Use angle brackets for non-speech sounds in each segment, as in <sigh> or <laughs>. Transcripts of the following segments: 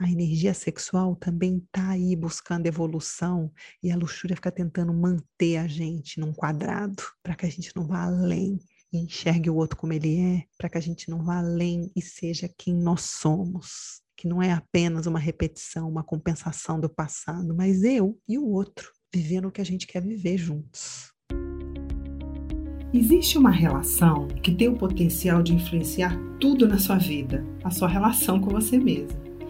A energia sexual também está aí buscando evolução e a luxúria fica tentando manter a gente num quadrado para que a gente não vá além e enxergue o outro como ele é, para que a gente não vá além e seja quem nós somos, que não é apenas uma repetição, uma compensação do passado, mas eu e o outro vivendo o que a gente quer viver juntos. Existe uma relação que tem o potencial de influenciar tudo na sua vida, a sua relação com você mesma.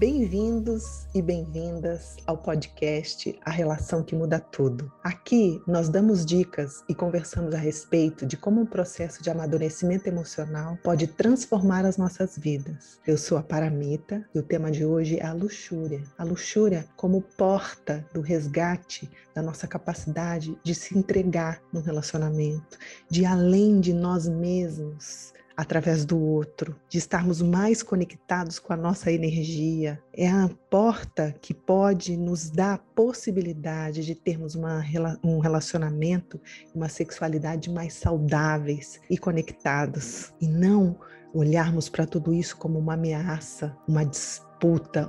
Bem-vindos e bem-vindas ao podcast A Relação que Muda Tudo. Aqui nós damos dicas e conversamos a respeito de como um processo de amadurecimento emocional pode transformar as nossas vidas. Eu sou a Paramita e o tema de hoje é a luxúria. A luxúria como porta do resgate da nossa capacidade de se entregar no relacionamento, de além de nós mesmos através do outro, de estarmos mais conectados com a nossa energia. É a porta que pode nos dar a possibilidade de termos uma, um relacionamento, uma sexualidade mais saudáveis e conectados, e não olharmos para tudo isso como uma ameaça, uma disputa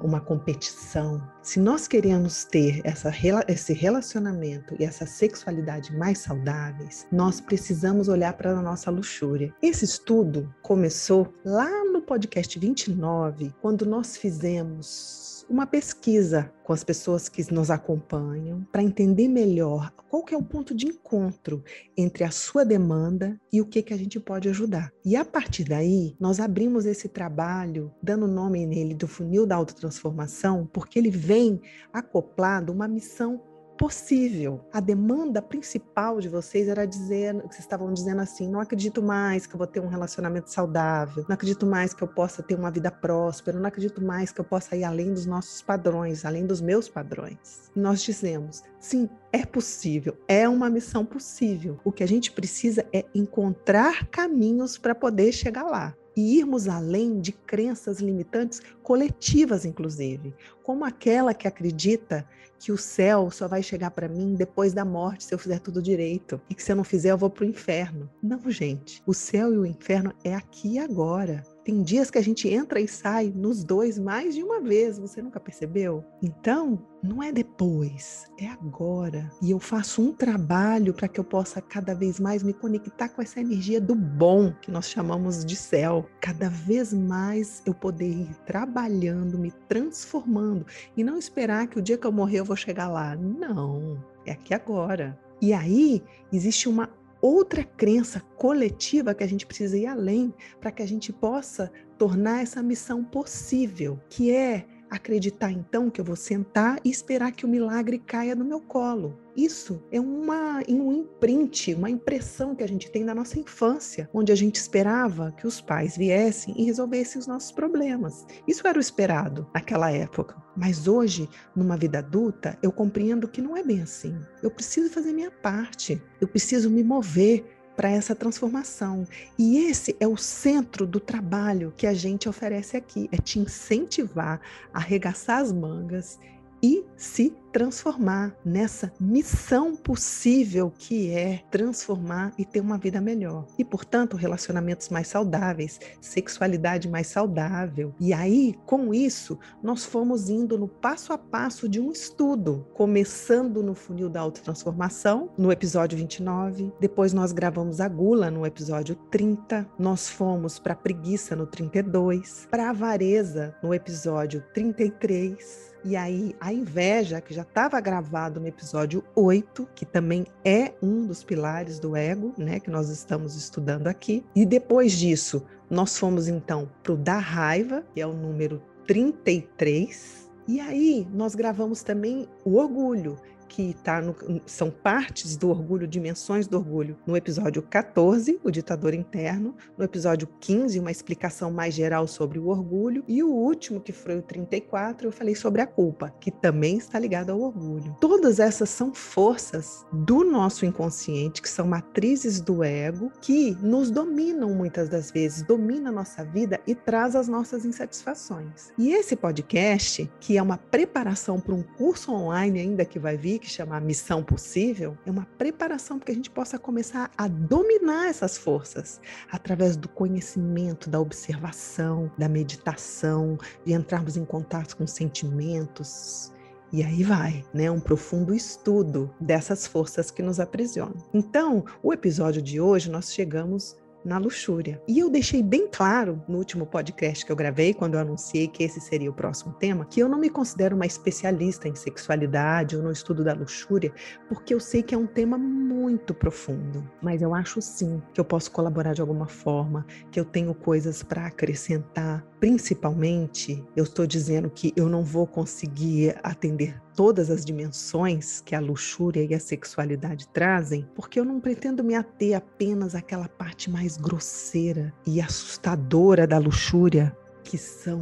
uma competição. Se nós queremos ter essa, esse relacionamento e essa sexualidade mais saudáveis, nós precisamos olhar para a nossa luxúria. Esse estudo começou lá podcast 29, quando nós fizemos uma pesquisa com as pessoas que nos acompanham para entender melhor qual que é o ponto de encontro entre a sua demanda e o que que a gente pode ajudar. E a partir daí, nós abrimos esse trabalho, dando nome nele do funil da autotransformação, porque ele vem acoplado uma missão possível. A demanda principal de vocês era dizer, vocês estavam dizendo assim: não acredito mais que eu vou ter um relacionamento saudável, não acredito mais que eu possa ter uma vida próspera, não acredito mais que eu possa ir além dos nossos padrões, além dos meus padrões. Nós dizemos: sim, é possível, é uma missão possível. O que a gente precisa é encontrar caminhos para poder chegar lá e irmos além de crenças limitantes coletivas, inclusive, como aquela que acredita que o céu só vai chegar para mim depois da morte se eu fizer tudo direito e que se eu não fizer eu vou para o inferno. Não, gente, o céu e o inferno é aqui e agora. Tem dias que a gente entra e sai nos dois mais de uma vez, você nunca percebeu? Então, não é depois, é agora. E eu faço um trabalho para que eu possa cada vez mais me conectar com essa energia do bom que nós chamamos de céu. Cada vez mais eu poder ir trabalhando, me transformando e não esperar que o dia que eu morrer eu vou chegar lá. Não, é aqui agora. E aí existe uma outra crença coletiva que a gente precisa ir além para que a gente possa tornar essa missão possível, que é acreditar então que eu vou sentar e esperar que o milagre caia no meu colo. Isso é uma, um imprint, uma impressão que a gente tem da nossa infância, onde a gente esperava que os pais viessem e resolvessem os nossos problemas. Isso era o esperado naquela época. Mas hoje, numa vida adulta, eu compreendo que não é bem assim. Eu preciso fazer minha parte, eu preciso me mover para essa transformação. E esse é o centro do trabalho que a gente oferece aqui, é te incentivar a arregaçar as mangas e se transformar nessa missão possível que é transformar e ter uma vida melhor. E, portanto, relacionamentos mais saudáveis, sexualidade mais saudável. E aí, com isso, nós fomos indo no passo a passo de um estudo, começando no funil da autotransformação, no episódio 29, depois nós gravamos a gula no episódio 30, nós fomos para preguiça no 32, para avareza no episódio 33, e aí, a inveja, que já estava gravado no episódio 8, que também é um dos pilares do ego, né, que nós estamos estudando aqui. E depois disso, nós fomos então para o da raiva, que é o número 33. E aí, nós gravamos também o orgulho, que tá no, são partes do orgulho, dimensões do orgulho. No episódio 14, o ditador interno, no episódio 15, uma explicação mais geral sobre o orgulho, e o último, que foi o 34, eu falei sobre a culpa, que também está ligada ao orgulho. Todas essas são forças do nosso inconsciente, que são matrizes do ego, que nos dominam muitas das vezes, domina a nossa vida e traz as nossas insatisfações. E esse podcast, que é uma preparação para um curso online ainda que vai vir, que chama Missão Possível, é uma preparação para que a gente possa começar a dominar essas forças através do conhecimento, da observação, da meditação, de entrarmos em contato com sentimentos, e aí vai, né? Um profundo estudo dessas forças que nos aprisionam. Então, o episódio de hoje nós chegamos na luxúria. E eu deixei bem claro no último podcast que eu gravei, quando eu anunciei que esse seria o próximo tema, que eu não me considero uma especialista em sexualidade ou no estudo da luxúria, porque eu sei que é um tema muito profundo. Mas eu acho sim que eu posso colaborar de alguma forma, que eu tenho coisas para acrescentar. Principalmente, eu estou dizendo que eu não vou conseguir atender todas as dimensões que a luxúria e a sexualidade trazem, porque eu não pretendo me ater apenas àquela parte mais grosseira e assustadora da luxúria, que são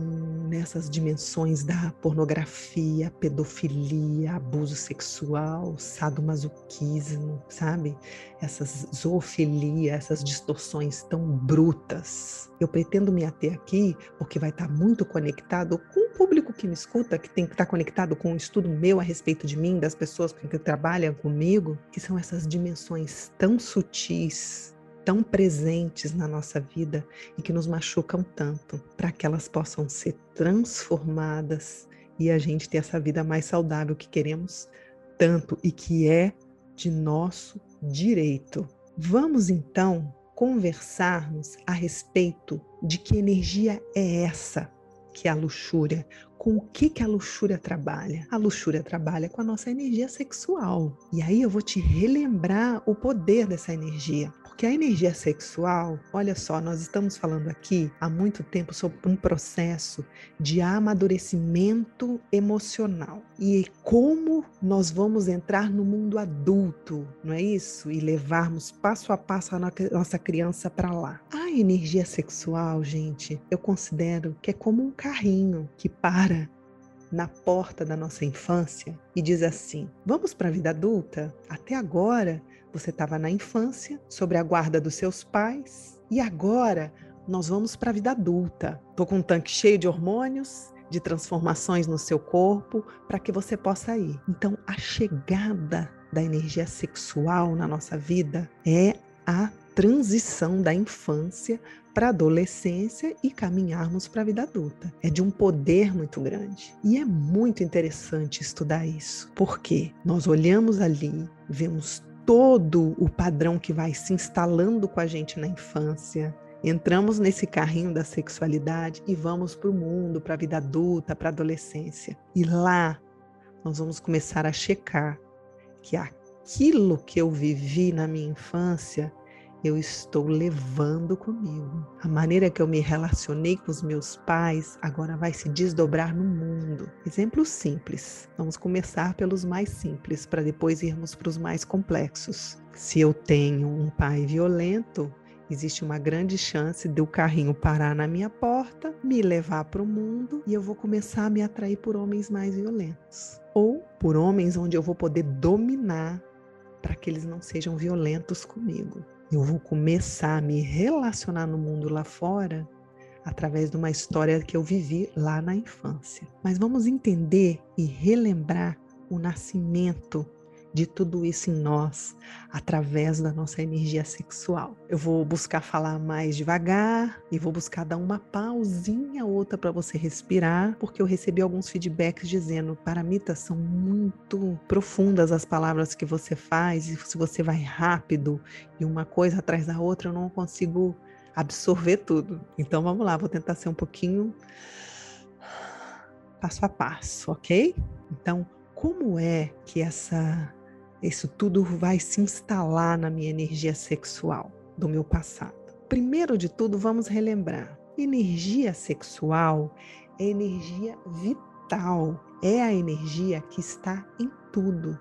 nessas dimensões da pornografia, pedofilia, abuso sexual, sadomasoquismo, sabe? Essas zoofilia, essas distorções tão brutas. Eu pretendo me ater aqui porque vai estar muito conectado com o público que me escuta, que tem que estar conectado com o um estudo meu a respeito de mim, das pessoas que trabalham comigo, que são essas dimensões tão sutis, tão presentes na nossa vida e que nos machucam tanto, para que elas possam ser transformadas e a gente ter essa vida mais saudável que queremos tanto e que é de nosso direito. Vamos então conversarmos a respeito de que energia é essa que é a luxúria, com o que, que a luxúria trabalha? A luxúria trabalha com a nossa energia sexual. E aí eu vou te relembrar o poder dessa energia. Porque a energia sexual, olha só, nós estamos falando aqui há muito tempo sobre um processo de amadurecimento emocional. E como nós vamos entrar no mundo adulto, não é isso? E levarmos passo a passo a nossa criança para lá. A energia sexual, gente, eu considero que é como um carrinho que para na porta da nossa infância e diz assim: Vamos para a vida adulta? Até agora você estava na infância, sobre a guarda dos seus pais, e agora nós vamos para a vida adulta. Estou com um tanque cheio de hormônios, de transformações no seu corpo, para que você possa ir. Então, a chegada da energia sexual na nossa vida é a transição da infância para a adolescência e caminharmos para a vida adulta. É de um poder muito grande. E é muito interessante estudar isso, porque nós olhamos ali, vemos todo o padrão que vai se instalando com a gente na infância, Entramos nesse carrinho da sexualidade e vamos para o mundo, para a vida adulta, para a adolescência. E lá nós vamos começar a checar que aquilo que eu vivi na minha infância eu estou levando comigo. A maneira que eu me relacionei com os meus pais agora vai se desdobrar no mundo. Exemplo simples. Vamos começar pelos mais simples para depois irmos para os mais complexos. Se eu tenho um pai violento, existe uma grande chance de o carrinho parar na minha porta, me levar para o mundo e eu vou começar a me atrair por homens mais violentos. Ou por homens onde eu vou poder dominar para que eles não sejam violentos comigo. Eu vou começar a me relacionar no mundo lá fora através de uma história que eu vivi lá na infância. Mas vamos entender e relembrar o nascimento de tudo isso em nós através da nossa energia sexual. Eu vou buscar falar mais devagar e vou buscar dar uma pausinha outra para você respirar, porque eu recebi alguns feedbacks dizendo: Paramita, são muito profundas as palavras que você faz, e se você vai rápido e uma coisa atrás da outra, eu não consigo absorver tudo. Então vamos lá, vou tentar ser um pouquinho passo a passo, ok? Então, como é que essa isso tudo vai se instalar na minha energia sexual do meu passado. Primeiro de tudo, vamos relembrar: energia sexual é energia vital, é a energia que está em tudo.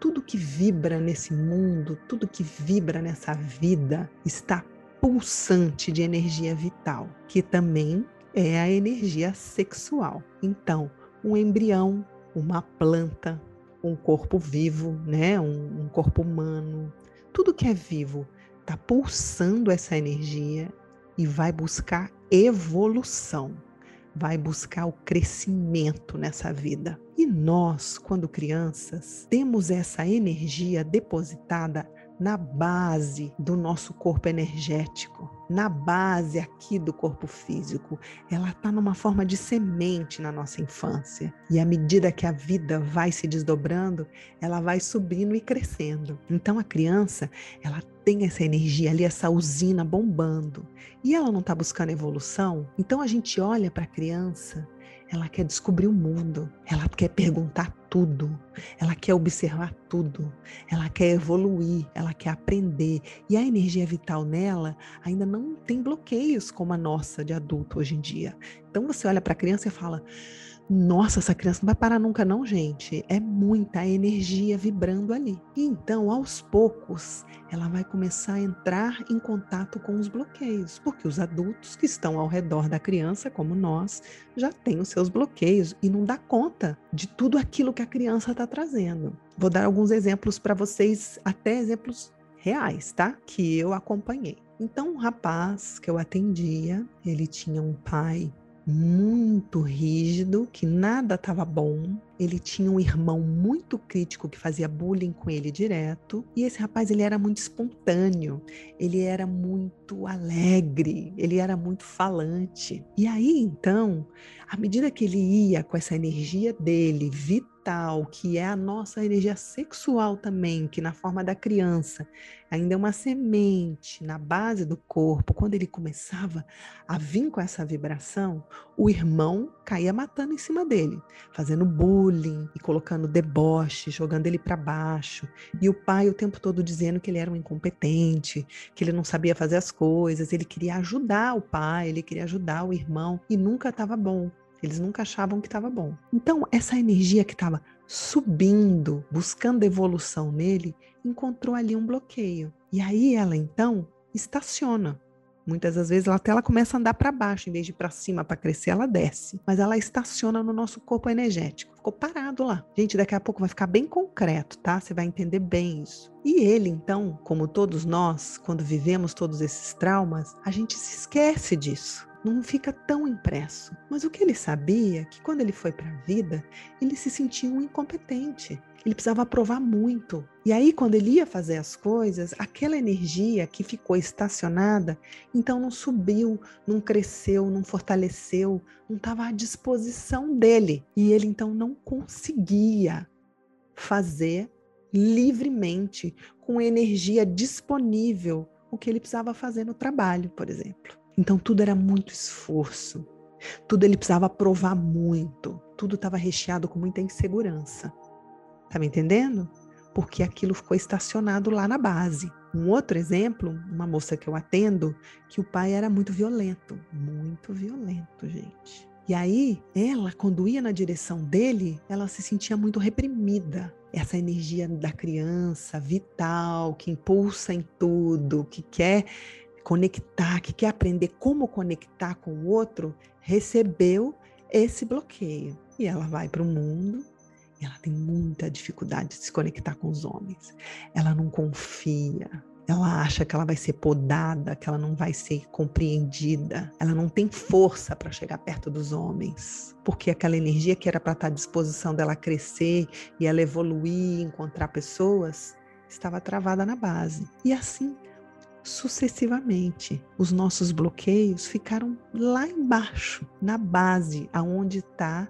tudo que vibra nesse mundo, tudo que vibra nessa vida está pulsante de energia vital, que também é a energia sexual. Então, um embrião, uma planta, um corpo vivo, né, um, um corpo humano, tudo que é vivo está pulsando essa energia e vai buscar evolução, vai buscar o crescimento nessa vida. E nós, quando crianças, temos essa energia depositada na base do nosso corpo energético, na base aqui do corpo físico. Ela está numa forma de semente na nossa infância. E à medida que a vida vai se desdobrando, ela vai subindo e crescendo. Então a criança, ela tem essa energia ali, essa usina bombando. E ela não está buscando evolução. Então a gente olha para a criança ela quer descobrir o mundo, ela quer perguntar tudo, ela quer observar tudo, ela quer evoluir, ela quer aprender. E a energia vital nela ainda não tem bloqueios como a nossa de adulto hoje em dia. Então você olha para a criança e fala: nossa, essa criança não vai parar nunca, não, gente. É muita energia vibrando ali. Então, aos poucos, ela vai começar a entrar em contato com os bloqueios, porque os adultos que estão ao redor da criança, como nós, já têm os seus bloqueios e não dá conta de tudo aquilo que a criança está trazendo. Vou dar alguns exemplos para vocês, até exemplos reais, tá? Que eu acompanhei. Então, um rapaz que eu atendia, ele tinha um pai muito rígido, que nada estava bom. Ele tinha um irmão muito crítico que fazia bullying com ele direto. E esse rapaz, ele era muito espontâneo, ele era muito alegre, ele era muito falante. E aí, então, à medida que ele ia com essa energia dele, vital, que é a nossa energia sexual também, que na forma da criança ainda é uma semente na base do corpo, quando ele começava a vir com essa vibração, o irmão caía matando em cima dele, fazendo bullying e colocando deboche, jogando ele para baixo. E o pai o tempo todo dizendo que ele era um incompetente, que ele não sabia fazer as coisas, ele queria ajudar o pai, ele queria ajudar o irmão e nunca estava bom. Eles nunca achavam que estava bom. Então, essa energia que estava subindo, buscando evolução nele, encontrou ali um bloqueio. E aí ela então estaciona. Muitas das vezes ela até ela começa a andar para baixo, em vez de para cima para crescer, ela desce. Mas ela estaciona no nosso corpo energético. Ficou parado lá. Gente, daqui a pouco vai ficar bem concreto, tá? Você vai entender bem isso. E ele, então, como todos nós, quando vivemos todos esses traumas, a gente se esquece disso não fica tão impresso. Mas o que ele sabia é que quando ele foi para a vida, ele se sentia um incompetente. Ele precisava provar muito. E aí, quando ele ia fazer as coisas, aquela energia que ficou estacionada, então não subiu, não cresceu, não fortaleceu, não estava à disposição dele. E ele então não conseguia fazer livremente, com energia disponível, o que ele precisava fazer no trabalho, por exemplo. Então tudo era muito esforço, tudo ele precisava provar muito, tudo estava recheado com muita insegurança. Tá me entendendo? Porque aquilo ficou estacionado lá na base. Um outro exemplo, uma moça que eu atendo, que o pai era muito violento, muito violento, gente. E aí, ela, quando ia na direção dele, ela se sentia muito reprimida. Essa energia da criança vital, que impulsa em tudo, que quer conectar, que quer aprender como conectar com o outro, recebeu esse bloqueio. E ela vai para o mundo e ela tem muita dificuldade de se conectar com os homens. Ela não confia. Ela acha que ela vai ser podada, que ela não vai ser compreendida. Ela não tem força para chegar perto dos homens, porque aquela energia que era para estar à disposição dela crescer e ela evoluir, encontrar pessoas, estava travada na base. E assim sucessivamente. Os nossos bloqueios ficaram lá embaixo, na base, aonde está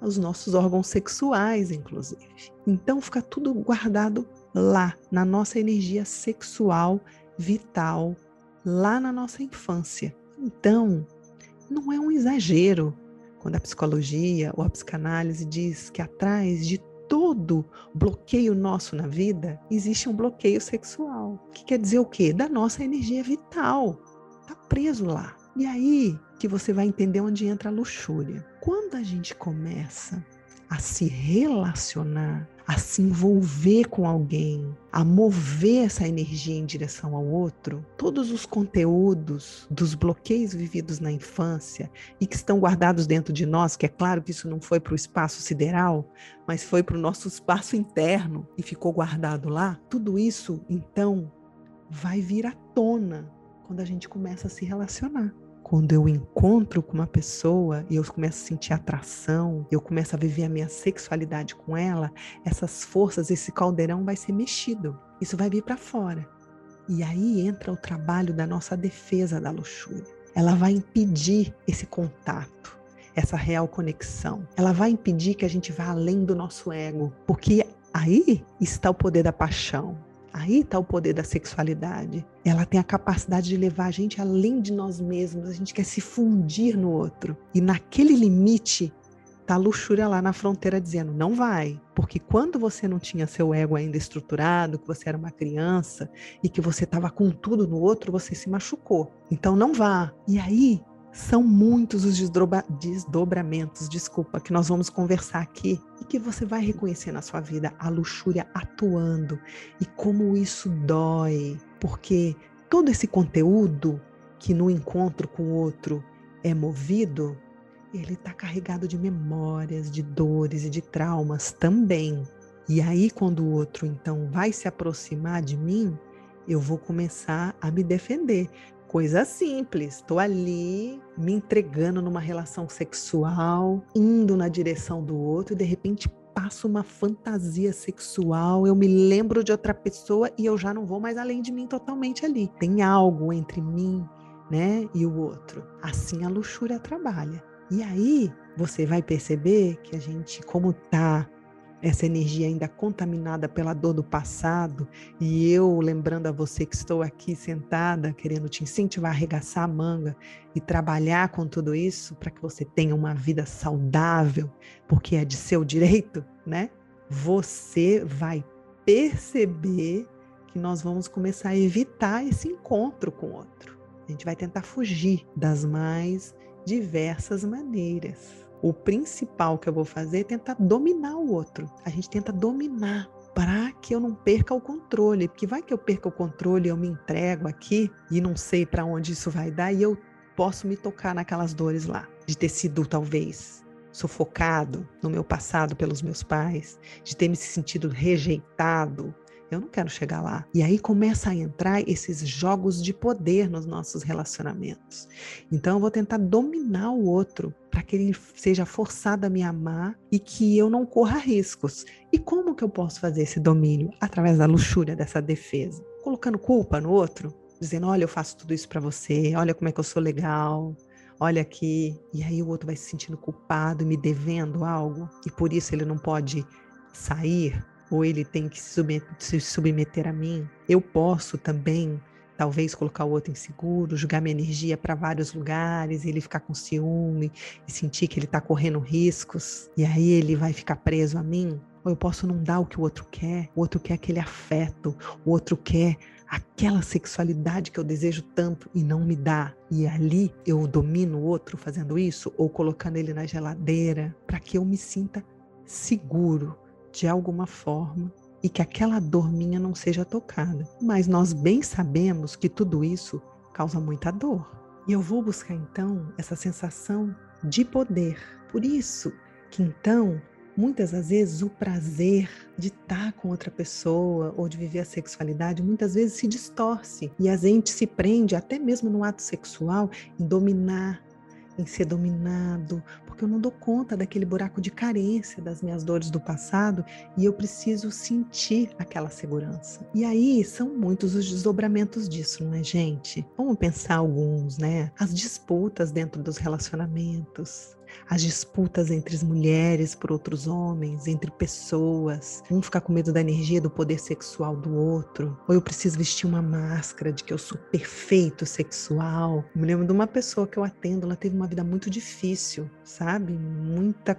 os nossos órgãos sexuais, inclusive. Então fica tudo guardado lá, na nossa energia sexual vital, lá na nossa infância. Então, não é um exagero quando a psicologia ou a psicanálise diz que atrás de todo bloqueio nosso na vida, existe um bloqueio sexual. Que quer dizer o quê? Da nossa energia vital. Tá preso lá. E aí que você vai entender onde entra a luxúria. Quando a gente começa a se relacionar, a se envolver com alguém, a mover essa energia em direção ao outro, todos os conteúdos dos bloqueios vividos na infância e que estão guardados dentro de nós, que é claro que isso não foi para o espaço sideral, mas foi para o nosso espaço interno e ficou guardado lá, tudo isso então vai vir à tona quando a gente começa a se relacionar quando eu encontro com uma pessoa e eu começo a sentir atração, eu começo a viver a minha sexualidade com ela, essas forças, esse caldeirão vai ser mexido. Isso vai vir para fora. E aí entra o trabalho da nossa defesa da luxúria. Ela vai impedir esse contato, essa real conexão. Ela vai impedir que a gente vá além do nosso ego, porque aí está o poder da paixão, Aí está o poder da sexualidade. Ela tem a capacidade de levar a gente além de nós mesmos. A gente quer se fundir no outro. E naquele limite está a luxúria lá na fronteira dizendo: não vai. Porque quando você não tinha seu ego ainda estruturado, que você era uma criança e que você estava com tudo no outro, você se machucou. Então não vá. E aí são muitos os desdobramentos, desculpa, que nós vamos conversar aqui e que você vai reconhecer na sua vida a luxúria atuando e como isso dói, porque todo esse conteúdo que no encontro com o outro é movido, ele está carregado de memórias, de dores e de traumas também. E aí, quando o outro então vai se aproximar de mim, eu vou começar a me defender, coisa simples. Estou ali me entregando numa relação sexual, indo na direção do outro e de repente passo uma fantasia sexual, eu me lembro de outra pessoa e eu já não vou mais além de mim totalmente ali. Tem algo entre mim, né, e o outro. Assim a luxúria trabalha. E aí você vai perceber que a gente, como tá essa energia ainda contaminada pela dor do passado, e eu lembrando a você que estou aqui sentada, querendo te incentivar a arregaçar a manga e trabalhar com tudo isso para que você tenha uma vida saudável, porque é de seu direito, né? Você vai perceber que nós vamos começar a evitar esse encontro com o outro. A gente vai tentar fugir das mais diversas maneiras. O principal que eu vou fazer é tentar dominar o outro. A gente tenta dominar para que eu não perca o controle, porque vai que eu perca o controle, eu me entrego aqui e não sei para onde isso vai dar e eu posso me tocar naquelas dores lá, de ter sido talvez sufocado no meu passado pelos meus pais, de ter me sentido rejeitado, eu não quero chegar lá. E aí começa a entrar esses jogos de poder nos nossos relacionamentos. Então eu vou tentar dominar o outro para que ele seja forçado a me amar e que eu não corra riscos. E como que eu posso fazer esse domínio? Através da luxúria dessa defesa. Colocando culpa no outro, dizendo: "Olha, eu faço tudo isso para você. Olha como é que eu sou legal." olha aqui, e aí o outro vai se sentindo culpado me devendo algo, e por isso ele não pode sair ou ele tem que se submeter, a mim, eu posso também talvez colocar o outro inseguro, jogar minha energia para vários lugares, ele ficar com ciúme e sentir que ele está correndo riscos, e aí ele vai ficar preso a mim. Ou eu posso não dar o que o outro quer, o outro quer aquele afeto, o outro quer aquela sexualidade que eu desejo tanto e não me dá. E ali eu domino o outro fazendo isso, ou colocando ele na geladeira, para que eu me sinta seguro, de alguma forma e que aquela dor minha não seja tocada. Mas nós bem sabemos que tudo isso causa muita dor. E eu vou buscar então essa sensação de poder. Por isso que então muitas das vezes o prazer de estar com outra pessoa ou de viver a sexualidade muitas vezes se distorce e a gente se prende até mesmo no ato sexual em dominar em ser dominado, porque eu não dou conta daquele buraco de carência das minhas dores do passado e eu preciso sentir aquela segurança. E aí são muitos os desdobramentos disso, não é, gente? Vamos pensar alguns, né? As disputas dentro dos relacionamentos, as disputas entre as mulheres por outros homens, entre pessoas, um ficar com medo da energia do poder sexual do outro, ou eu preciso vestir uma máscara de que eu sou perfeito sexual. Eu me lembro de uma pessoa que eu atendo, ela teve uma vida muito difícil, sabe? Muita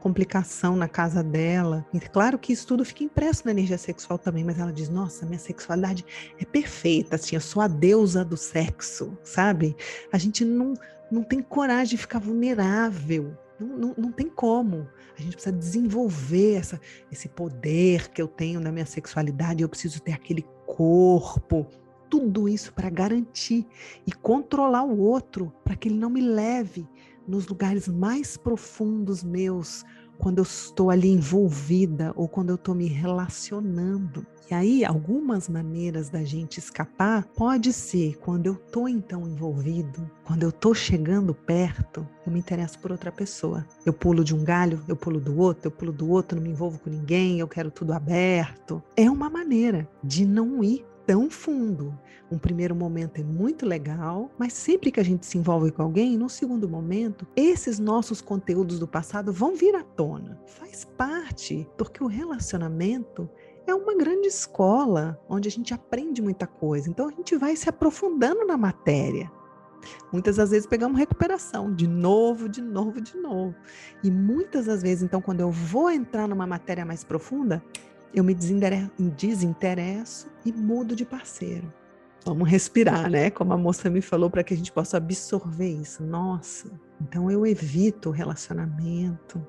complicação na casa dela. E claro que isso tudo fica impresso na energia sexual também, mas ela diz: "Nossa, minha sexualidade é perfeita, assim, eu sou a deusa do sexo", sabe? A gente não não tem coragem de ficar vulnerável Não, não, não, tem como. A gente precisa desenvolver essa, esse poder que eu tenho na minha sexualidade. Eu preciso ter aquele corpo. Tudo isso para garantir e controlar o outro, para que ele não me leve nos lugares mais profundos meus, quando eu estou ali envolvida ou quando eu estou me relacionando. E aí, algumas maneiras da gente escapar pode ser quando eu estou então envolvido, quando eu estou chegando perto, eu me interesso por outra pessoa. Eu pulo de um galho, eu pulo do outro, eu pulo do outro, não me envolvo com ninguém, eu quero tudo aberto. É uma maneira de não ir tão fundo. Um primeiro momento é muito legal, mas sempre que a gente se envolve com alguém, no segundo momento, esses nossos conteúdos do passado vão vir à tona. Faz parte, porque o relacionamento é uma grande escola onde a gente aprende muita coisa. Então a gente vai se aprofundando na matéria. Muitas das vezes pegamos recuperação, de novo, de novo, de novo. E muitas das vezes, então, quando eu vou entrar numa matéria mais profunda, eu me desinteresso e mudo de parceiro. Vamos respirar, né? Como a moça me falou, para que a gente possa absorver isso. Nossa, então eu evito o relacionamento,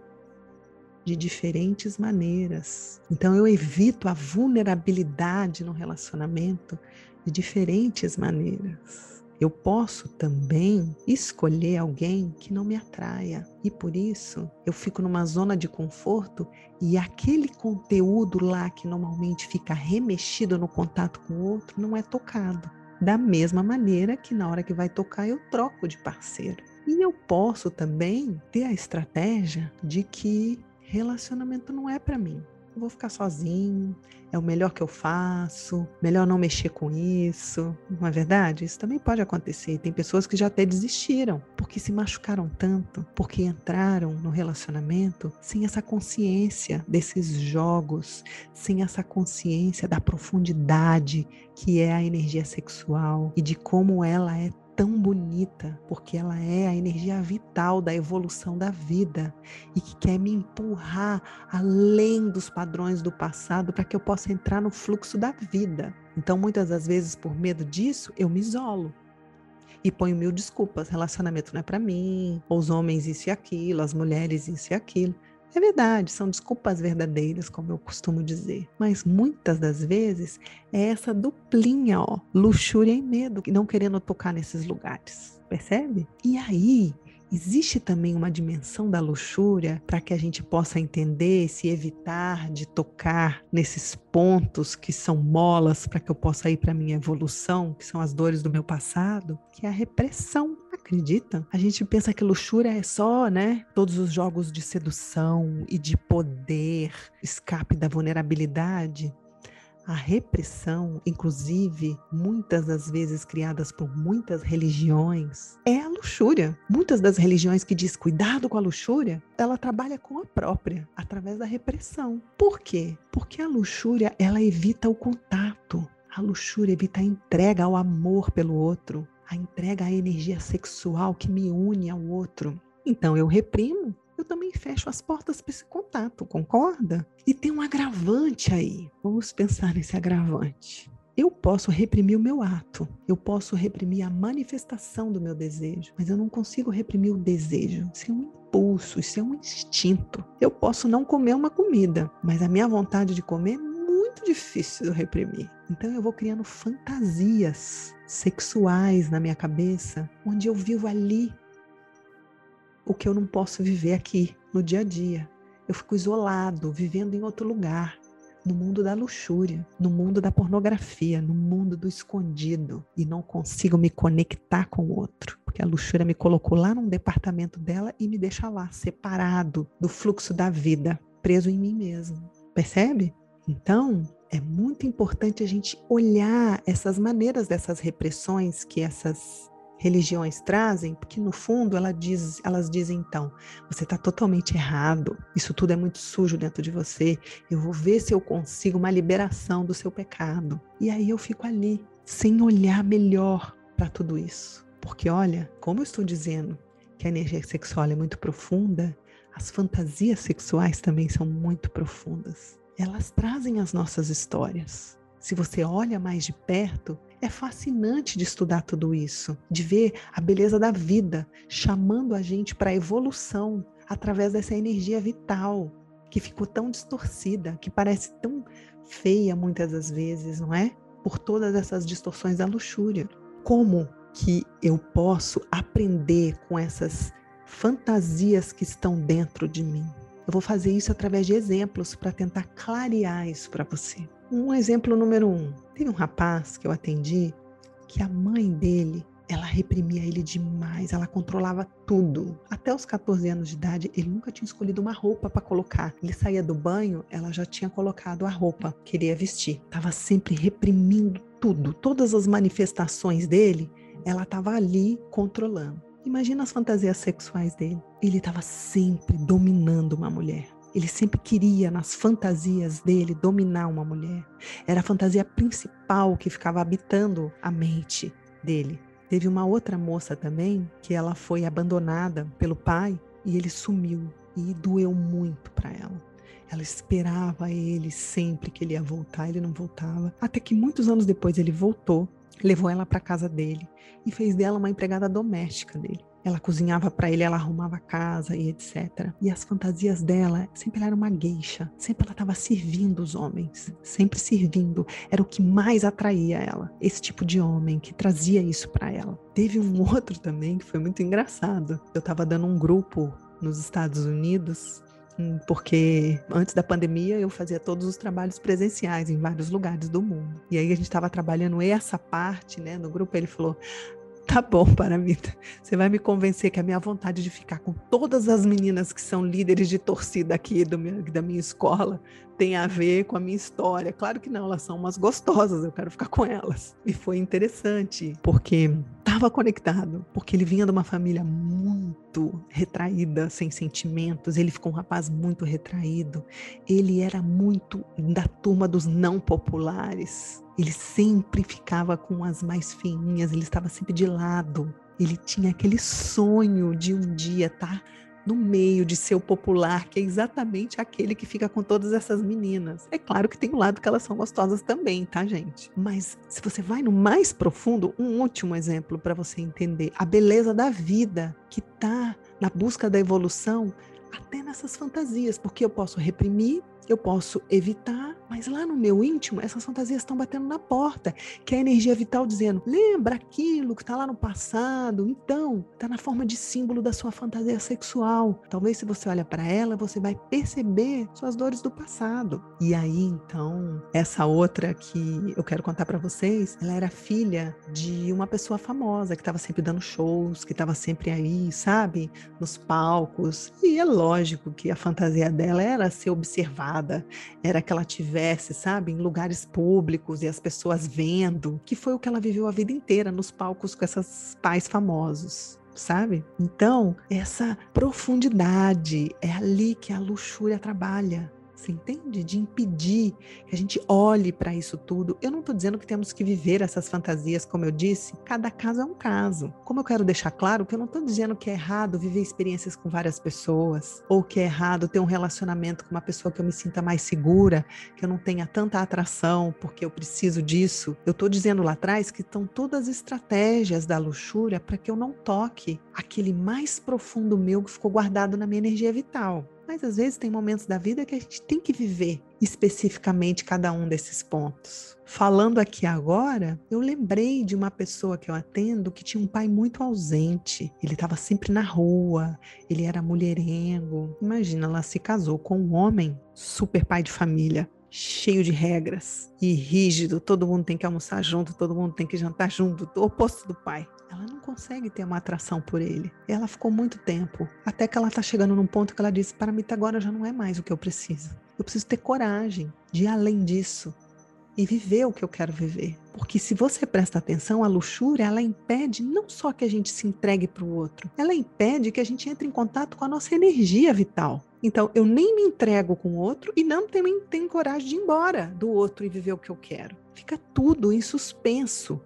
de diferentes maneiras. Então eu evito a vulnerabilidade no relacionamento de diferentes maneiras. Eu posso também escolher alguém que não me atraia e por isso eu fico numa zona de conforto e aquele conteúdo lá que normalmente fica remexido no contato com o outro não é tocado. Da mesma maneira que na hora que vai tocar eu troco de parceiro. E eu posso também ter a estratégia de que relacionamento não é para mim. Vou ficar sozinho, é o melhor que eu faço, melhor não mexer com isso. Não é verdade? Isso também pode acontecer. Tem pessoas que já até desistiram, porque se machucaram tanto, porque entraram no relacionamento sem essa consciência desses jogos, sem essa consciência da profundidade que é a energia sexual e de como ela é tão bonita, porque ela é a energia vital da evolução da vida e que quer me empurrar além dos padrões do passado para que eu possa entrar no fluxo da vida. Então, muitas das vezes, por medo disso, eu me isolo. E ponho mil desculpas, relacionamento não é para mim, os homens isso e aquilo, as mulheres isso e aquilo. É verdade, são desculpas verdadeiras, como eu costumo dizer. Mas muitas das vezes é essa duplinha, ó, luxúria e medo, não querendo tocar nesses lugares. Percebe? E aí, Existe também uma dimensão da luxúria para que a gente possa entender, se evitar de tocar nesses pontos que são molas para que eu possa ir para minha evolução, que são as dores do meu passado, que é a repressão. Acredita? A gente pensa que luxúria é só, né, todos os jogos de sedução e de poder, escape da vulnerabilidade. A repressão, inclusive, muitas das vezes criadas por muitas religiões, é a luxúria. Muitas das religiões que diz cuidado com a luxúria, ela trabalha com a própria, através da repressão. Por quê? Porque a luxúria, ela evita o contato. A luxúria evita a entrega ao amor pelo outro, a entrega à energia sexual que me une ao outro. Então eu reprimo eu também fecho as portas para esse contato, concorda? E tem um agravante aí. Vamos pensar nesse agravante. Eu posso reprimir o meu ato, eu posso reprimir a manifestação do meu desejo, mas eu não consigo reprimir o desejo. Isso é um impulso, isso é um instinto. Eu posso não comer uma comida, mas a minha vontade de comer é muito difícil de reprimir. Então eu vou criando fantasias sexuais na minha cabeça, onde eu vivo ali o que eu não posso viver aqui no dia a dia. Eu fico isolado, vivendo em outro lugar, no mundo da luxúria, no mundo da pornografia, no mundo do escondido e não consigo me conectar com o outro, porque a luxúria me colocou lá num departamento dela e me deixa lá, separado do fluxo da vida, preso em mim mesmo. Percebe? Então, é muito importante a gente olhar essas maneiras dessas repressões que essas religiões trazem, porque no fundo ela diz, elas dizem então, você está totalmente errado, isso tudo é muito sujo dentro de você, eu vou ver se eu consigo uma liberação do seu pecado. E aí eu fico ali, sem olhar melhor para tudo isso. Porque olha, como eu estou dizendo que a energia sexual é muito profunda, as fantasias sexuais também são muito profundas. Elas trazem as nossas histórias. Se você olha mais de perto, é fascinante de estudar tudo isso, de ver a beleza da vida chamando a gente para a evolução, através dessa energia vital que ficou tão distorcida, que parece tão feia muitas das vezes, não é? Por todas essas distorções da luxúria. Como que eu posso aprender com essas fantasias que estão dentro de mim? Eu vou fazer isso através de exemplos para tentar clarear isso para você. Um exemplo número um: teve um rapaz que eu atendi que a mãe dele ela reprimia ele demais, ela controlava tudo. Até os 14 anos de idade, ele nunca tinha escolhido uma roupa para colocar. Ele saía do banho, ela já tinha colocado a roupa que ele ia vestir. Tava sempre reprimindo tudo, todas as manifestações dele, ela estava ali controlando. Imagina as fantasias sexuais dele. Ele estava sempre dominando uma mulher. Ele sempre queria, nas fantasias dele, dominar uma mulher. Era a fantasia principal que ficava habitando a mente dele. Teve uma outra moça também que ela foi abandonada pelo pai e ele sumiu e doeu muito para ela. Ela esperava ele sempre que ele ia voltar, ele não voltava. Até que muitos anos depois ele voltou, levou ela para casa dele e fez dela uma empregada doméstica dele. Ela cozinhava para ele, ela arrumava a casa e etc. E as fantasias dela, sempre ela era uma gueixa, sempre ela estava servindo os homens, sempre servindo. Era o que mais atraía ela, esse tipo de homem que trazia isso para ela. Teve um <laughs> outro também que foi muito engraçado. Eu estava dando um grupo nos Estados Unidos hum, porque antes da pandemia eu fazia todos os trabalhos presenciais em vários lugares do mundo. E aí a gente estava trabalhando essa parte, né, no grupo. Ele falou: Tá bom, Paramita. Você vai me convencer que a minha vontade de ficar com todas as meninas que são líderes de torcida aqui meu, da minha escola tem a ver com a minha história. Claro que não, elas são umas gostosas, eu quero ficar com elas. E foi interessante, porque estava conectado, porque ele vinha de uma família muito retraída, sem sentimentos. Ele ficou um rapaz muito retraído. Ele era muito da turma dos não populares. Ele sempre ficava com as mais feinhas, ele estava sempre de lado. Ele tinha aquele sonho de um dia estar tá no meio de ser o popular, que é exatamente aquele que fica com todas essas meninas. É claro que tem um lado que elas são gostosas também, tá, gente? Mas se você vai no mais profundo, um último exemplo para você entender a beleza da vida que tá na busca da evolução, até nessas fantasias, porque eu posso reprimir eu posso evitar, mas lá no meu íntimo, essas fantasias estão batendo na porta, que é a energia vital dizendo: lembra aquilo que está lá no passado? Então, está na forma de símbolo da sua fantasia sexual. Talvez se você olha para ela, você vai perceber suas dores do passado. E aí, então, essa outra que eu quero contar para vocês, ela era filha de uma pessoa famosa que estava sempre dando shows, que estava sempre aí, sabe, nos palcos. E é lógico que a fantasia dela era ser observada era que ela tivesse, sabe, em lugares públicos e as pessoas vendo, que foi o que ela viveu a vida inteira nos palcos com esses pais famosos sabe? Então, essa profundidade é ali que a luxúria trabalha. Você entende? De impedir que a gente olhe para isso tudo. Eu não estou dizendo que temos que viver essas fantasias, como eu disse, cada caso é um caso. Como eu quero deixar claro que eu não estou dizendo que é errado viver experiências com várias pessoas, ou que é errado ter um relacionamento com uma pessoa que eu me sinta mais segura, que eu não tenha tanta atração porque eu preciso disso. Eu estou dizendo lá atrás que estão todas as estratégias da luxúria para que eu não toque aquele mais profundo meu que ficou guardado na minha energia vital. Mas às vezes tem momentos da vida que a gente tem que viver especificamente cada um desses pontos. Falando aqui agora, eu lembrei de uma pessoa que eu atendo que tinha um pai muito ausente. Ele estava sempre na rua, ele era mulherengo. Imagina, ela se casou com um homem super pai de família, cheio de regras e rígido. Todo mundo tem que almoçar junto, todo mundo tem que jantar junto, o oposto do pai ela não consegue ter uma atração por ele. Ela ficou muito tempo, até que ela está chegando num ponto que ela disse: para mim, agora já não é mais o que eu preciso. Eu preciso ter coragem de ir além disso e viver o que eu quero viver. Porque se você presta atenção, a luxúria, ela impede não só que a gente se entregue para o outro, ela impede que a gente entre em contato com a nossa energia vital. Então, eu nem me entrego com o outro e não também tenho coragem de ir embora do outro e viver o que eu quero. Fica tudo em suspenso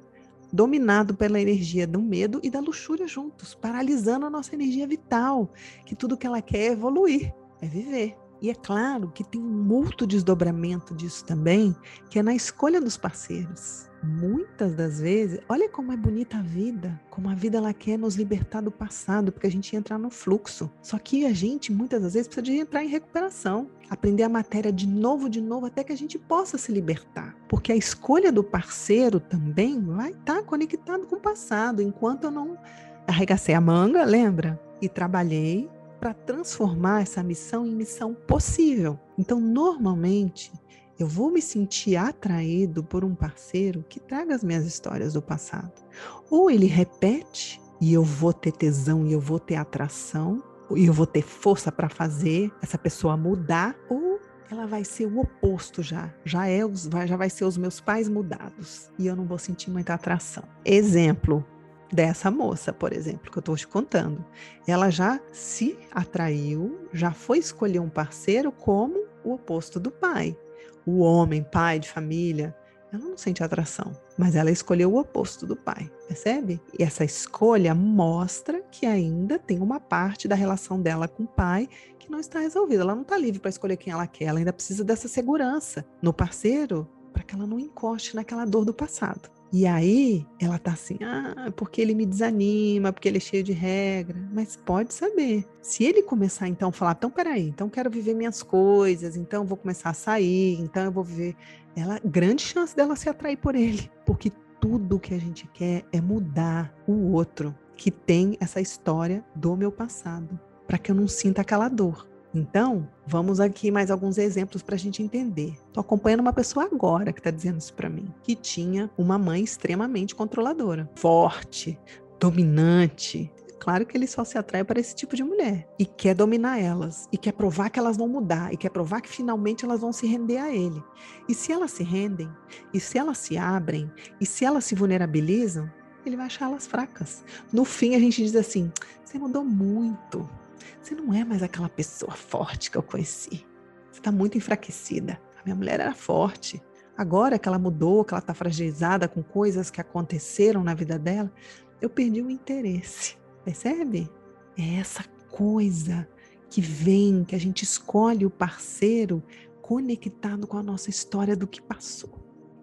dominado pela energia do medo e da luxúria juntos, paralisando a nossa energia vital, que tudo que ela quer é evoluir, é viver. E é claro que tem um outro desdobramento disso também, que é na escolha dos parceiros. muitas das vezes, olha como é bonita a vida, como a vida ela quer nos libertar do passado, porque a gente ia entrar no fluxo. Só que a gente muitas das vezes precisa de entrar em recuperação, aprender a matéria de novo, de novo, até que a gente possa se libertar. Porque a escolha do parceiro também vai estar tá conectado com o passado, enquanto eu não arregacei a manga, lembra? E trabalhei para transformar essa missão em missão possível. Então, normalmente, eu vou me sentir atraído por um parceiro que traga as minhas histórias do passado. Ou ele repete e eu vou ter tesão e eu vou ter atração e eu vou ter força para fazer essa pessoa mudar, ou ela vai ser o oposto já. Já é já vai ser os meus pais mudados e eu não vou sentir muita atração. Exemplo dessa moça, por exemplo, que eu estou te contando. Ela já se atraiu, já foi escolher um parceiro como o oposto do pai o homem, pai de família, ela não sente atração, mas ela escolheu o oposto do pai, percebe? E essa escolha mostra que ainda tem uma parte da relação dela com o pai que não está resolvida. Ela não está livre para escolher quem ela quer, ela ainda precisa dessa segurança no parceiro para que ela não encoste naquela dor do passado. E aí ela tá assim, ah, porque ele me desanima, porque ele é cheio de regra. Mas pode saber. Se ele começar então a falar, então peraí, então quero viver minhas coisas, então vou começar a sair, então eu vou viver. Ela, grande chance dela se atrair por ele. <laughs> Porque tudo que a gente quer é mudar o outro que tem essa história do meu passado, para que eu não sinta aquela dor. Então, vamos aqui mais alguns exemplos para a gente entender. Estou acompanhando uma pessoa agora que está dizendo isso para mim, que tinha uma mãe extremamente controladora, forte, dominante. Claro que ele só se atrai para esse tipo de mulher e quer dominar elas e quer provar que elas vão mudar e quer provar que finalmente elas vão se render a ele. E se elas se rendem, e se elas se abrem, e se elas se vulnerabilizam, ele vai achar elas fracas. No fim, a gente diz assim: você mudou muito. Você não é mais aquela pessoa forte que eu conheci. Você está muito enfraquecida. A minha mulher era forte. Agora que ela mudou, que ela está fragilizada com coisas que aconteceram na vida dela, eu perdi o interesse. Percebe? É essa coisa que vem, que a gente escolhe o parceiro conectado com a nossa história do que passou.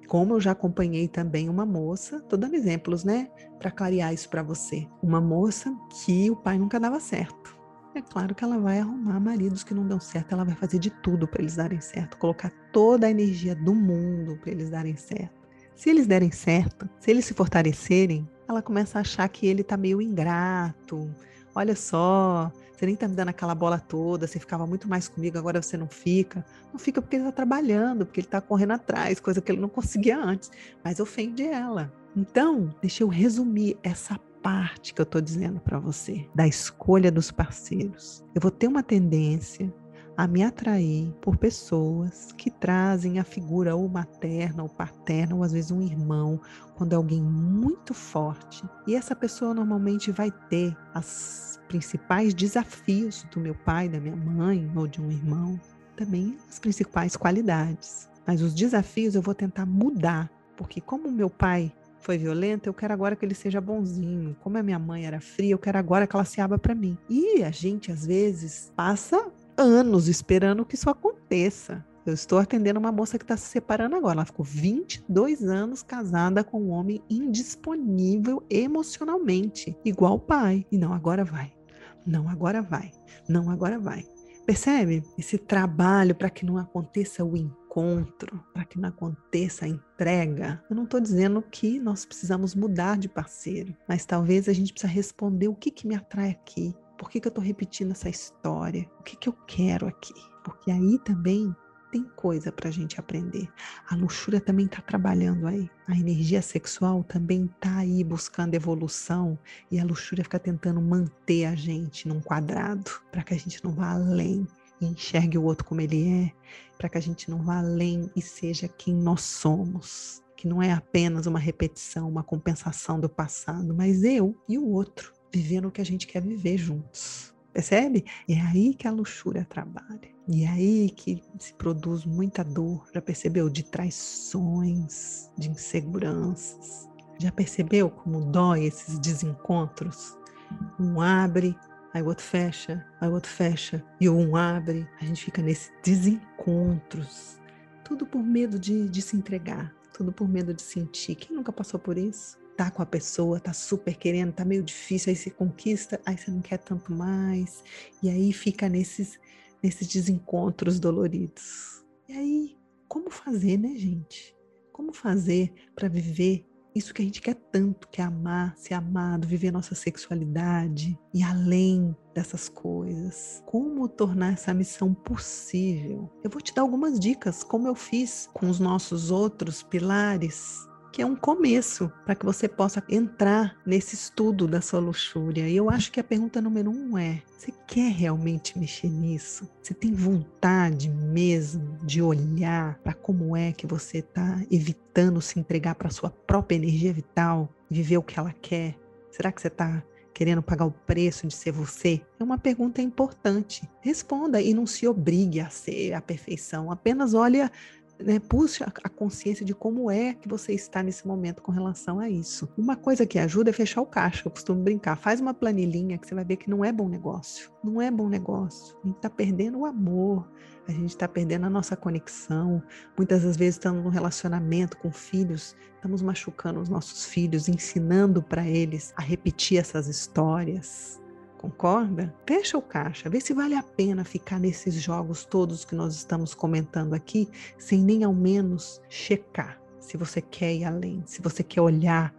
Como eu já acompanhei também uma moça, tô dando exemplos, né, para clarear isso para você. Uma moça que o pai nunca dava certo é claro que ela vai arrumar maridos que não dão certo, ela vai fazer de tudo para eles darem certo, colocar toda a energia do mundo para eles darem certo. Se eles derem certo, se eles se fortalecerem, ela começa a achar que ele tá meio ingrato. Olha só, você nem tá me dando aquela bola toda, você ficava muito mais comigo, agora você não fica. Não fica porque ele tá trabalhando, porque ele tá correndo atrás, coisa que ele não conseguia antes, mas ofende ela. Então, deixa eu resumir essa parte que eu estou dizendo para você, da escolha dos parceiros. Eu vou ter uma tendência a me atrair por pessoas que trazem a figura ou materna ou paterna, ou às vezes um irmão, quando é alguém muito forte. E essa pessoa normalmente vai ter os principais desafios do meu pai, da minha mãe ou de um irmão, também as principais qualidades. Mas os desafios eu vou tentar mudar, porque como meu pai foi violenta, eu quero agora que ele seja bonzinho. Como a minha mãe era fria, eu quero agora que ela se abra para mim. E a gente, às vezes, passa anos esperando que isso aconteça. Eu estou atendendo uma moça que está se separando agora. Ela ficou 22 anos casada com um homem indisponível emocionalmente, igual o pai. E não, agora vai. Não, agora vai. Não, agora vai. Percebe? Esse trabalho para que não aconteça o encontro, para que não aconteça a entrega. Eu não estou dizendo que nós precisamos mudar de parceiro, mas talvez a gente precisa responder o que, que me atrai aqui. Por que, que eu estou repetindo essa história? O que, que eu quero aqui? Porque aí também tem coisa para a gente aprender. A luxúria também está trabalhando aí. A energia sexual também está aí buscando evolução e a luxúria fica tentando manter a gente num quadrado para que a gente não vá além e enxergue o outro como ele é, para que a gente não vá além e seja quem nós somos. Que não é apenas uma repetição, uma compensação do passado, mas eu e o outro vivendo o que a gente quer viver juntos. Percebe? É aí que a luxúria trabalha. E é aí que se produz muita dor. Já percebeu? De traições, de inseguranças. Já percebeu como dói esses desencontros? Um abre, aí o outro fecha, aí o outro fecha, e um abre. A gente fica nesses desencontros. Tudo por medo de, de se entregar, tudo por medo de sentir. Quem nunca passou por isso? Tá com a pessoa, tá super querendo, tá meio difícil, aí você conquista, aí você não quer tanto mais, e aí fica nesses, nesses desencontros doloridos. E aí, como fazer, né, gente? Como fazer para viver isso que a gente quer tanto, que é amar, ser amado, viver nossa sexualidade e além dessas coisas. Como tornar essa missão possível? Eu vou te dar algumas dicas, como eu fiz com os nossos outros pilares que é um começo para que você possa entrar nesse estudo da sua luxúria. E eu acho que a pergunta número um é: você quer realmente mexer nisso? Você tem vontade mesmo de olhar para como é que você está evitando se entregar para a sua própria energia vital, viver o que ela quer? Será que você está querendo pagar o preço de ser você? É uma pergunta importante. Responda e não se obrigue a ser a perfeição. Apenas olha né, puxe a consciência de como é que você está nesse momento com relação a isso. Uma coisa que ajuda é fechar o caixa, eu costumo brincar. Faz uma planilhinha que você vai ver que não é bom negócio. Não é bom negócio. A gente está perdendo o amor, a gente está perdendo a nossa conexão. Muitas das vezes estamos no relacionamento com filhos, estamos machucando os nossos filhos, ensinando para eles a repetir essas histórias Concorda? Fecha o caixa, vê se vale a pena ficar nesses jogos todos que nós estamos comentando aqui, sem nem ao menos checar se você quer ir além, se você quer olhar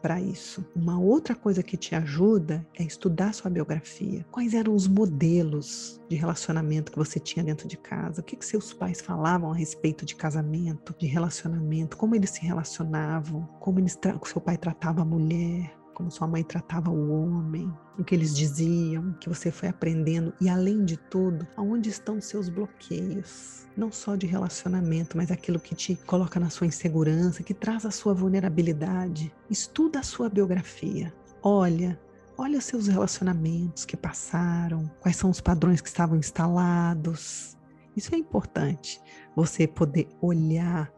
para isso. Uma outra coisa que te ajuda é estudar sua biografia. Quais eram os modelos de relacionamento que você tinha dentro de casa? O que, que seus pais falavam a respeito de casamento, de relacionamento? Como eles se relacionavam? Como eles seu pai tratava a mulher? Como sua mãe tratava o homem, o que eles diziam, que você foi aprendendo e além de tudo, aonde estão seus bloqueios? Não só de relacionamento, mas aquilo que te coloca na sua insegurança, que traz a sua vulnerabilidade. Estuda a sua biografia. Olha, olha os seus relacionamentos que passaram, quais são os padrões que estavam instalados. Isso é importante, você poder olhar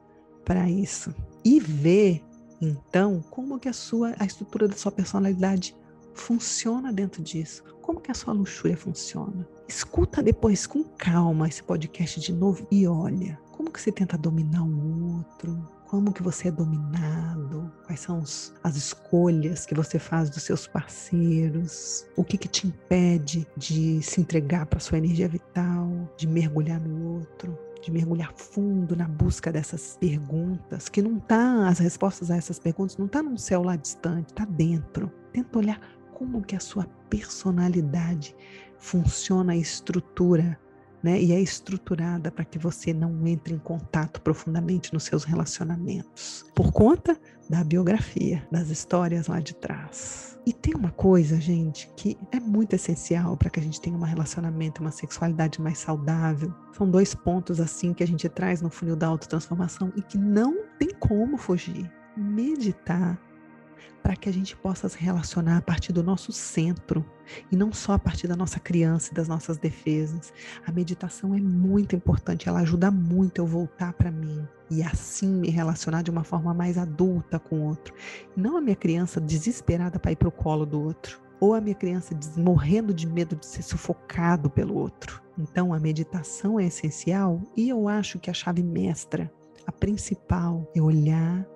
para isso e ver então, como que a sua a estrutura da sua personalidade funciona dentro disso? Como que a sua luxúria funciona? Escuta depois com calma esse podcast de novo e olha, como que você tenta dominar o outro? Como que você é dominado? Quais são os, as escolhas que você faz dos seus parceiros? O que que te impede de se entregar para sua energia vital, de mergulhar no outro? De mergulhar fundo na busca dessas perguntas, que não tá, as respostas a essas perguntas não tá num céu lá distante, tá dentro. Tenta olhar como que a sua personalidade funciona e estrutura, né? E é estruturada para que você não entre em contato profundamente nos seus relacionamentos, por conta da biografia, das histórias lá de trás. E tem uma coisa, gente, que é muito essencial para que a gente tenha um relacionamento, uma sexualidade mais saudável. São dois pontos assim que a gente traz no funil da autotransformação e que não tem como fugir. Meditar para que a gente possa se relacionar a partir do nosso centro e não só a partir da nossa criança e das nossas defesas. A meditação é muito importante, ela ajuda muito eu voltar para mim e assim me relacionar de uma forma mais adulta com o outro. Não a minha criança desesperada para ir para o colo do outro, ou a minha criança morrendo de medo de ser sufocado pelo outro. Então a meditação é essencial e eu acho que a chave mestra, a principal, é olhar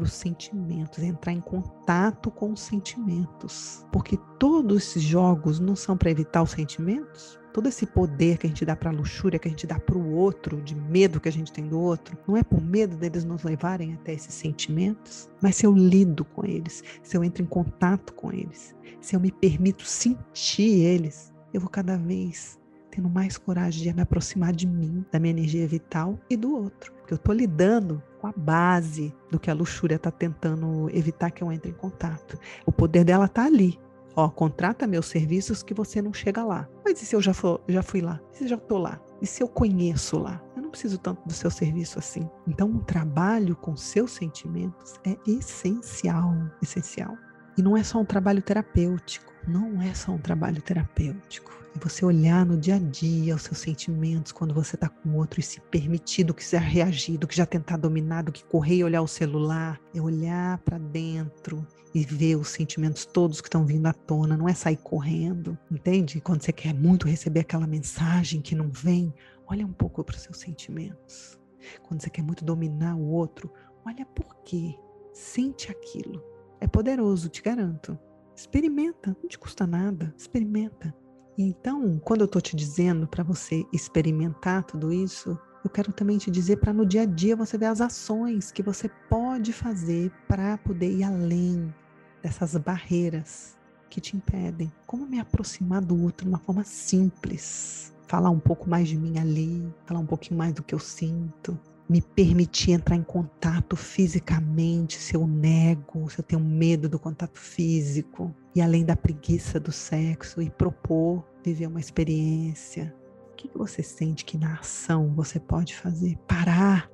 para os sentimentos, entrar em contato com os sentimentos. Porque todos esses jogos não são para evitar os sentimentos. Todo esse poder que a gente dá para a luxúria, que a gente dá para o outro, de medo que a gente tem do outro, não é por medo deles nos levarem até esses sentimentos, mas se eu lido com eles, se eu entro em contato com eles, se eu me permito sentir eles, eu vou cada vez tendo mais coragem de me aproximar de mim, da minha energia vital e do outro. Porque eu estou lidando com a base do que a luxúria está tentando evitar que eu entre em contato. O poder dela está ali. Ó, contrata meus serviços que você não chega lá. Mas e se eu já, for, já fui lá? E se eu já estou lá? E se eu conheço lá? Eu não preciso tanto do seu serviço assim. Então, um trabalho com seus sentimentos é essencial, essencial. E não é só um trabalho terapêutico, não é só um trabalho terapêutico. É você olhar no dia a dia os seus sentimentos quando você está com outro e se permitir do que já reagir, do que já tentar dominar, do que correr e olhar o celular. É olhar para dentro e ver os sentimentos todos que estão vindo à tona, não é sair correndo, entende? Quando você quer muito receber aquela mensagem que não vem, olha um pouco para os seus sentimentos. Quando você quer muito dominar o outro, Olha por quê. Sente aquilo. É poderoso, te garanto. Experimenta, não te custa nada. Experimenta. Então, quando eu estou te dizendo para você experimentar tudo isso, eu quero também te dizer para no dia a dia você ver as ações que você pode fazer para poder ir além dessas barreiras que te impedem. Como me aproximar do outro de uma forma simples. Falar um pouco mais de mim ali, falar um pouquinho mais do que eu sinto, me permitir entrar em contato fisicamente, se eu nego, se eu tenho medo do contato físico, e além da preguiça do sexo, e propor viver uma experiência. O que você sente que na ação você pode fazer? Parar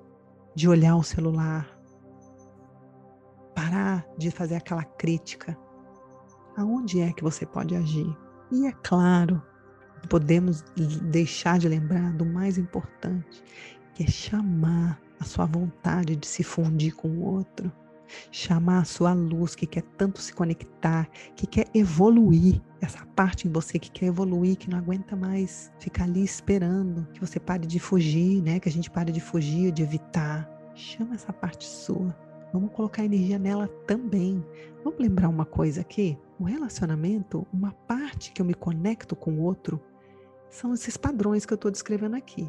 de olhar o celular, parar de fazer aquela crítica. Aonde é que você pode agir? E é claro, podemos deixar de lembrar do mais importante, que é chamar a sua vontade de se fundir com o outro, chamar a sua luz que quer tanto se conectar, que quer evoluir, essa parte em você que quer evoluir, que não aguenta mais ficar ali esperando que você pare de fugir, né? Que a gente pare de fugir, de evitar. Chama essa parte sua. Vamos colocar energia nela também. Vamos lembrar uma coisa aqui? O relacionamento, uma parte que eu me conecto com o outro, são esses padrões que eu estou descrevendo aqui.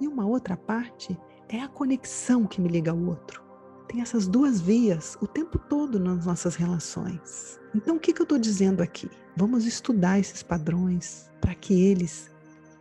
E uma outra parte é a conexão que me liga ao outro. Tem essas duas vias o tempo todo nas nossas relações. Então, o que, que eu estou dizendo aqui? Vamos estudar esses padrões para que eles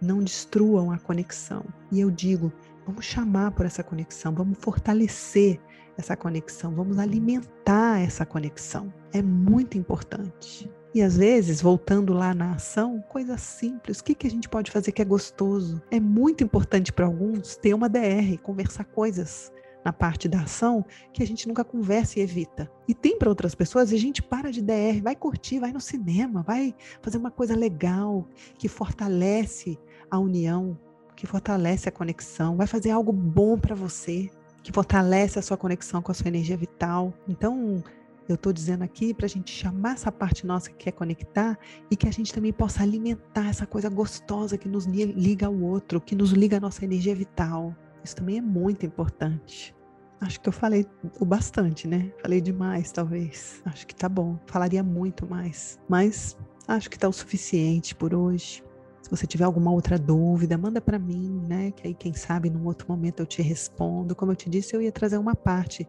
não destruam a conexão. E eu digo, vamos chamar por essa conexão, vamos fortalecer essa conexão, vamos alimentar essa conexão. É muito importante. E às vezes, voltando lá na ação, coisa simples. O que, que a gente pode fazer que é gostoso? É muito importante para alguns ter uma DR, conversar coisas na parte da ação que a gente nunca conversa e evita. E tem para outras pessoas, a gente para de DR, vai curtir, vai no cinema, vai fazer uma coisa legal que fortalece a união, que fortalece a conexão, vai fazer algo bom para você, que fortalece a sua conexão com a sua energia vital. Então, eu estou dizendo aqui para a gente chamar essa parte nossa que quer conectar e que a gente também possa alimentar essa coisa gostosa que nos liga ao outro, que nos liga à nossa energia vital. Isso também é muito importante. Acho que eu falei o bastante, né? Falei demais, talvez. Acho que tá bom. Falaria muito mais. Mas acho que tá o suficiente por hoje. Se você tiver alguma outra dúvida, manda para mim, né? Que aí, quem sabe, num outro momento eu te respondo. Como eu te disse, eu ia trazer uma parte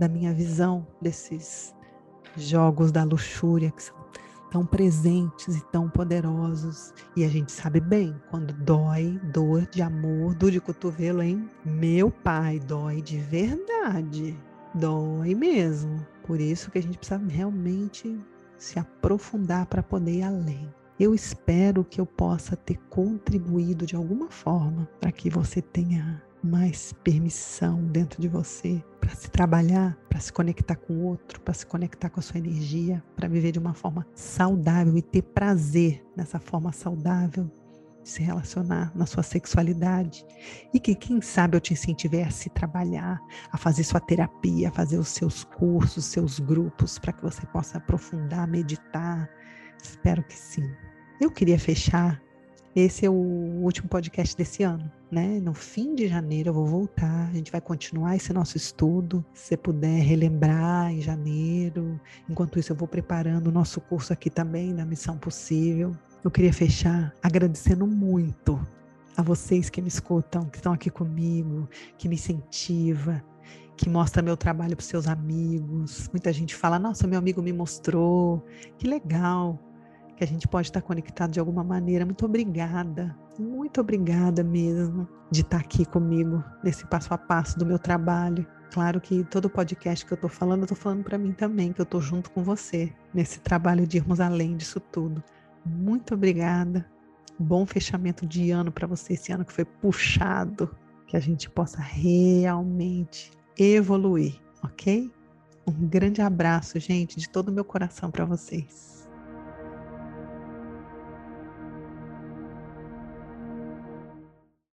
da minha visão desses jogos da luxúria que são tão presentes e tão poderosos. E a gente sabe bem, quando dói, dor de amor, dor de cotovelo, hein? Meu pai, dói de verdade. Dói mesmo. Por isso que a gente precisa realmente se aprofundar para poder ir além. Eu espero que eu possa ter contribuído de alguma forma para que você tenha mais permissão dentro de você para se trabalhar, para se conectar com o outro, para se conectar com a sua energia, para viver de uma forma saudável e ter prazer nessa forma saudável de se relacionar na sua sexualidade. E que, quem sabe, eu te incentive a se trabalhar, a fazer sua terapia, a fazer os seus cursos, seus grupos, para que você possa aprofundar, meditar. Espero que sim. Eu queria fechar esse é o último podcast desse ano, né? No fim de janeiro eu vou voltar, a gente vai continuar esse nosso estudo. Se você puder relembrar em janeiro, enquanto isso eu vou preparando o nosso curso aqui também da Missão Possível. Eu queria fechar agradecendo muito a vocês que me escutam, que estão aqui comigo, que me incentiva, que mostra meu trabalho para seus amigos. Muita gente fala: "Nossa, meu amigo me mostrou". Que legal que a gente pode estar conectado de alguma maneira. Muito obrigada, muito obrigada mesmo de estar aqui comigo nesse passo a passo do meu trabalho. Claro que todo podcast que eu estou falando, eu estou falando para mim também, que eu estou junto com você nesse trabalho de irmos além disso tudo. Muito obrigada. Bom fechamento de ano para você, esse ano que foi puxado, que a gente possa realmente evoluir, ok? Um grande abraço, gente, de todo o meu coração para vocês.